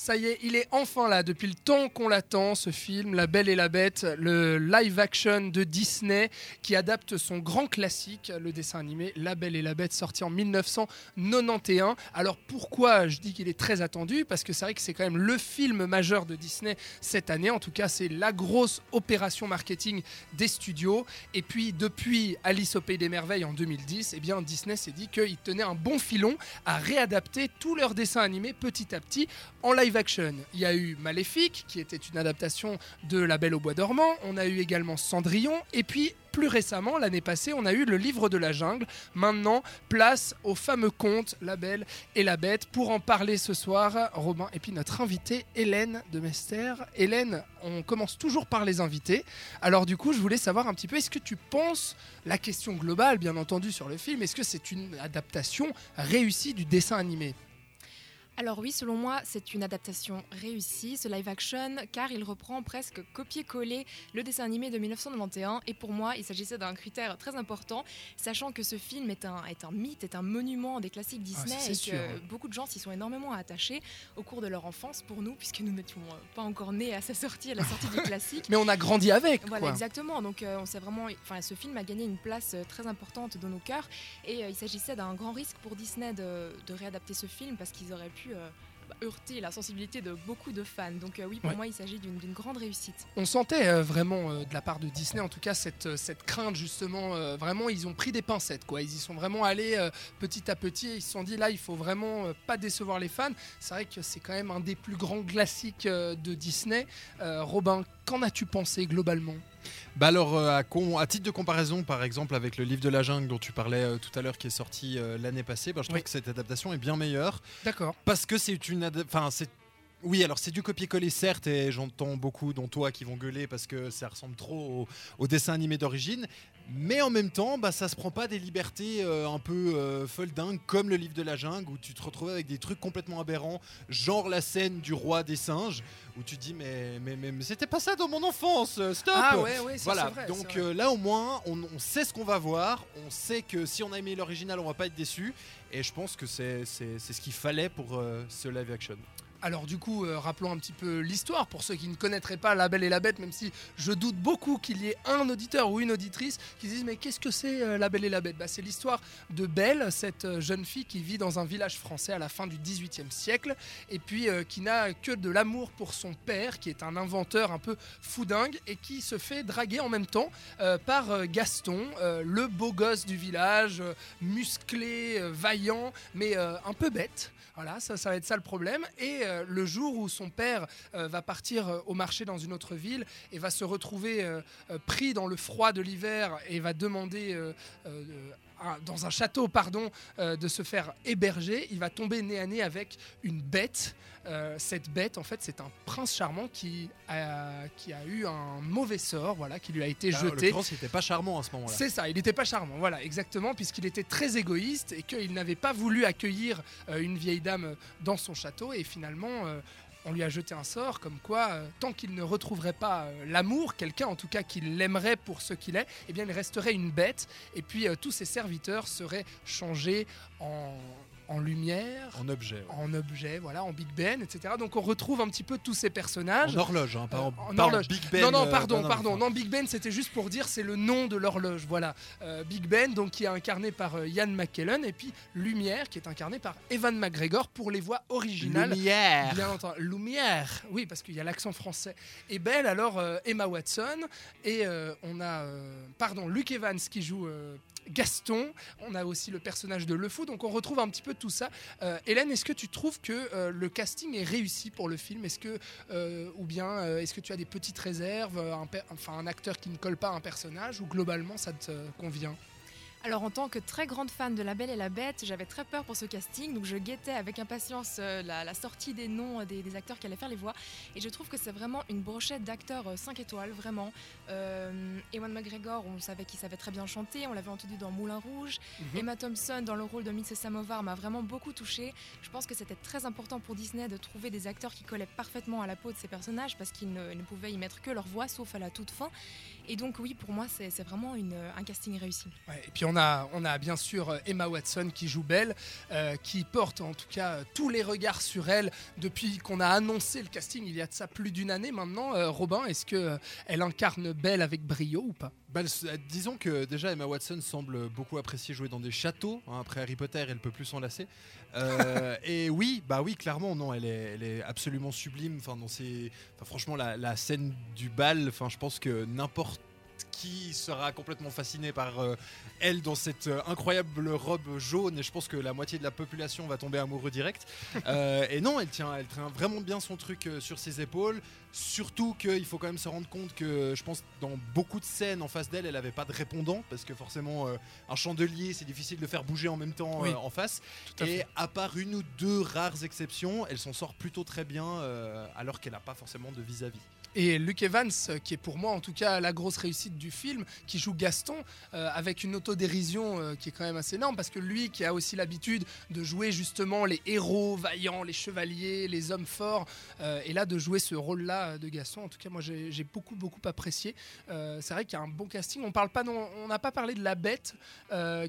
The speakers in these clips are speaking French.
Ça y est, il est enfin là, depuis le temps qu'on l'attend, ce film, La Belle et la Bête, le live action de Disney qui adapte son grand classique, le dessin animé La Belle et la Bête, sorti en 1991. Alors pourquoi je dis qu'il est très attendu? Parce que c'est vrai que c'est quand même le film majeur de Disney cette année, en tout cas c'est la grosse opération marketing des studios. Et puis depuis Alice au Pays des Merveilles en 2010, eh bien Disney s'est dit qu'il tenait un bon filon à réadapter tous leurs dessins animés petit à petit en live action. Il y a eu Maléfique, qui était une adaptation de La Belle au Bois dormant. On a eu également Cendrillon. Et puis, plus récemment, l'année passée, on a eu le livre de la jungle. Maintenant, place au fameux conte La Belle et la Bête. Pour en parler ce soir, Robin et puis notre invitée Hélène de Mester. Hélène, on commence toujours par les invités. Alors du coup, je voulais savoir un petit peu, est-ce que tu penses, la question globale bien entendu sur le film, est-ce que c'est une adaptation réussie du dessin animé? Alors oui, selon moi, c'est une adaptation réussie, ce live action, car il reprend presque copier-coller le dessin animé de 1991. Et pour moi, il s'agissait d'un critère très important, sachant que ce film est un, est un mythe, est un monument des classiques ah, Disney, et que beaucoup de gens s'y sont énormément attachés au cours de leur enfance pour nous, puisque nous n'étions pas encore nés à sa sortie, à la sortie du classique. Mais on a grandi avec. Voilà, exactement. Donc euh, on sait vraiment, enfin, ce film a gagné une place euh, très importante dans nos cœurs, et euh, il s'agissait d'un grand risque pour Disney de, de réadapter ce film, parce qu'ils auraient pu euh, bah, heurter la sensibilité de beaucoup de fans. Donc euh, oui, pour moi, il s'agit d'une grande réussite. On sentait euh, vraiment de la part de Disney, en tout cas, cette, cette crainte justement. vraiment, ils ont pris des pincettes, quoi. Ils y sont vraiment allés petit à petit. ils se sont dit là, il faut vraiment pas décevoir les fans. C'est vrai que c'est quand même un des plus grands classiques de Disney. Robin, qu'en as-tu pensé globalement? Bah alors, euh, à, titre de comparaison, par exemple, avec le livre de la jungle dont tu parlais euh, tout à l'heure, qui est sorti euh, l'année passée, bah, je trouve que cette adaptation est bien meilleure. D'accord. Parce que c'est une, enfin, c'est oui, alors c'est du copier-coller certes, et j'entends beaucoup, dont toi, qui vont gueuler parce que ça ressemble trop au, dessin animé d'origine. Mais en même temps, bah, ça se prend pas des libertés un peu euh, folles dingues comme le livre de la jungle où tu te retrouves avec des trucs complètement aberrants, genre la scène du roi des singes où tu dis mais mais, mais, c'était pas ça dans mon enfance, euh, stop. Ah ouais ouais. Voilà. Donc euh, là au moins on, sait ce qu'on va voir, on sait que si on a aimé l'original on va pas être déçu et je pense que c'est ce qu'il fallait pour euh, ce live action. Alors du coup, euh, rappelons un petit peu l'histoire pour ceux qui ne connaîtraient pas La Belle et la Bête, même si je doute beaucoup qu'il y ait un auditeur ou une auditrice qui se disent mais qu'est-ce que c'est euh, La Belle et la Bête? Bah, C'est l'histoire de Belle, cette euh, jeune fille qui vit dans un village français à la fin du XVIIIe siècle et puis qui n'a que de l'amour pour son père, qui est un inventeur un peu foudingue et qui se fait draguer en même temps par Gaston, le beau gosse du village, musclé, vaillant, mais un peu bête. Voilà, ça, va être ça le problème. Euh, le jour où son père euh, va partir euh, au marché dans une autre ville et va se retrouver pris dans le froid de l'hiver et va demander dans un château, pardon, de se faire héberger, il va tomber nez à nez avec une bête. cette bête, en fait, c'est un prince charmant qui a, qui a eu un mauvais sort, voilà, qui lui a été bah, jeté. Le prince n'était pas charmant à ce moment-là. C'est ça, il n'était pas charmant, voilà, exactement, puisqu'il était très égoïste et qu'il n'avait pas voulu accueillir une vieille dame dans son château. Et finalement, euh, on lui a jeté un sort comme quoi, euh, tant qu'il ne retrouverait pas euh, l'amour, quelqu'un en tout cas qui l'aimerait pour ce qu'il est, eh bien il resterait une bête. Et puis tous ses serviteurs seraient changés en en lumière, en objet, en objet, voilà, en Big Ben, etc. Donc on retrouve un petit peu tous ces personnages. En horloge, hein, pas, en, horloge. Big Ben. Non, non, euh, pardon, pardon. Non, Big Ben, c'était juste pour dire c'est le nom de l'horloge, voilà. Euh, Big Ben, donc qui est incarné par euh, Ian McKellen, et puis Lumière, qui est incarné par Evan McGregor pour les voix originales. Lumière. Bien entendu, Lumière. Oui, parce qu'il y a l'accent français. Et Belle, alors Emma Watson, et on a, pardon, Luke Evans qui joue Gaston. On a aussi le personnage de Le Fou. Donc on retrouve un petit peu tout ça. Euh, Hélène, est-ce que tu trouves que euh, le casting est réussi pour le film? Est-ce que euh, ou bien est-ce que tu as des petites réserves, enfin un acteur qui ne colle pas à un personnage ou globalement ça te convient? Alors en tant que très grande fan de La Belle et la Bête, j'avais très peur pour ce casting, donc je guettais avec impatience euh, la, sortie des noms des, acteurs qui allaient faire les voix. Et je trouve que c'est vraiment une brochette d'acteurs 5 euh, étoiles, vraiment. Euh, Ewan McGregor, on savait qu'il savait très bien chanter, on l'avait entendu dans Moulin Rouge. Mhm. Emma Thompson dans le rôle de Mrs. Samovar m'a vraiment beaucoup touchée. Je pense que c'était très important pour Disney de trouver des acteurs qui collaient parfaitement à la peau de ces personnages parce qu'ils ne, pouvaient y mettre que leur voix, sauf à la toute fin. Et donc oui, pour moi, c'est vraiment une, un casting réussi. et puis on a, on a bien sûr euh, Emma Watson qui joue Belle, euh, qui porte en tout cas euh, tous les regards sur elle depuis qu'on a annoncé le casting il y a de ça plus d'une année maintenant. Euh, Robin, est-ce que elle incarne Belle avec brio ou pas? Bah, disons que déjà Emma Watson semble beaucoup apprécier jouer dans des châteaux. hein. après Harry Potter, elle peut plus s'en lasser. Euh, et oui, bah oui, clairement, non, elle est, elle est absolument sublime. Enfin, dans ses, enfin, franchement, la, la scène du bal. Enfin, je pense que n'importe qui sera complètement fasciné par euh, elle dans cette euh, incroyable robe jaune. Et je pense que la moitié de la population va tomber amoureux direct. Euh, et non, elle tient, elle tient vraiment bien son truc sur ses épaules. Surtout qu'il faut quand même se rendre compte que je pense dans beaucoup de scènes en face d'elle, elle n'avait pas de répondant parce que forcément euh, un chandelier c'est difficile de le faire bouger en même temps Oui, euh, en face. À Et fait. à part une ou deux rares exceptions, elle s'en sort plutôt très bien euh, alors qu'elle n'a pas forcément de vis-à-vis. Et Luke Evans, qui est pour moi en tout cas la grosse réussite du film, qui joue Gaston euh, avec une autodérision euh, qui est quand même assez énorme parce que lui qui a aussi l'habitude de jouer justement les héros vaillants, les chevaliers, les hommes forts, euh, et là de jouer ce rôle-là de Gaston, en tout cas moi j'ai beaucoup beaucoup apprécié. C'est vrai qu'il y a un bon casting. On parle pas, non, on n'a pas parlé de la Bête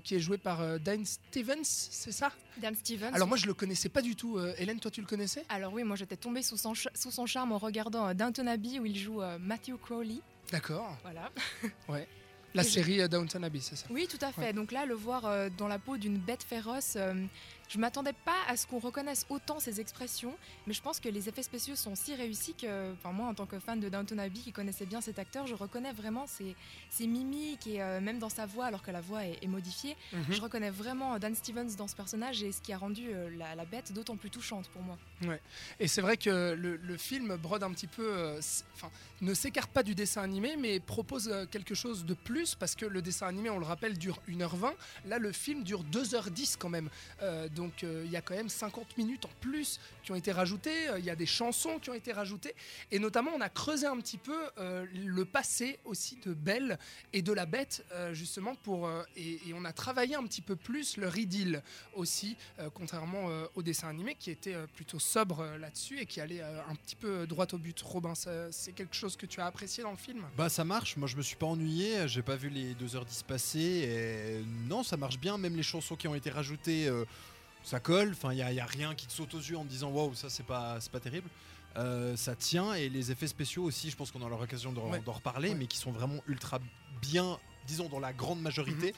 qui est jouée par Dane Stevens, c'est ça? Dame Stevens. Alors moi je le connaissais pas du tout. Hélène, toi tu le connaissais? Alors oui, moi j'étais tombée sous son, ch- sous son charme en regardant Downton Abbey où il joue Matthew Crowley. D'accord. Voilà. La Et je- série euh, Downton Abbey, c'est ça? Oui, tout à fait. Ouais. Donc là, le voir euh, dans la peau d'une bête féroce, euh, je m'attendais pas à ce qu'on reconnaisse autant ses expressions, mais je pense que les effets spéciaux sont si réussis que, enfin moi, en tant que fan de Downton Abbey qui connaissait bien cet acteur, je reconnais vraiment ses, ses mimiques et euh, même dans sa voix, alors que la voix est, est modifiée, Mhm. je reconnais vraiment Dan Stevens dans ce personnage et ce qui a rendu euh, la, la bête d'autant plus touchante pour moi. Et c'est vrai que le, le film brode un petit peu, euh, ne s'écarte pas du dessin animé, mais propose euh, quelque chose de plus parce que le dessin animé, on le rappelle, dure 1h20. Là, le film dure 2h10 quand même. Donc, euh, il y a quand même 50 minutes en plus qui ont été rajoutées. Euh, Il y a des chansons qui ont été rajoutées. Et notamment, on a creusé un petit peu euh, le passé aussi de Belle et de la Bête, justement, pour, et, on a travaillé un petit peu plus leur idylle aussi, contrairement au dessin animé qui était plutôt sobre là-dessus et qui allait un petit peu droit au but. Robin, c'est quelque chose que tu as apprécié dans le film? Bah ça marche, moi je me suis pas ennuyé, j'ai pas vu les 2h10 passer et non ça marche bien, même les chansons qui ont été rajoutées ça colle, enfin il y, a- y a rien qui te saute aux yeux en te disant waouh ça c'est pas, c'est pas terrible. Euh, ça tient et les effets spéciaux aussi, je pense qu'on aura l'occasion d'en Ouais. reparler, Ouais. mais qui sont vraiment ultra bien, disons dans la grande majorité.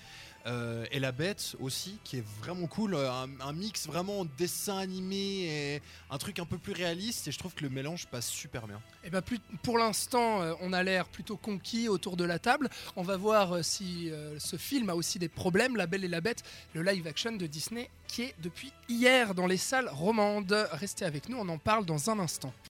Euh, et la bête aussi, qui est vraiment cool, euh, un, mix vraiment dessin animé et un truc un peu plus réaliste. Et je trouve que le mélange passe super bien. Eh ben, pour l'instant, euh, on a l'air plutôt conquis autour de la table. On va voir si ce film a aussi des problèmes. La Belle et la Bête, le live action de Disney, qui est depuis hier dans les salles romandes. Restez avec nous, on en parle dans un instant.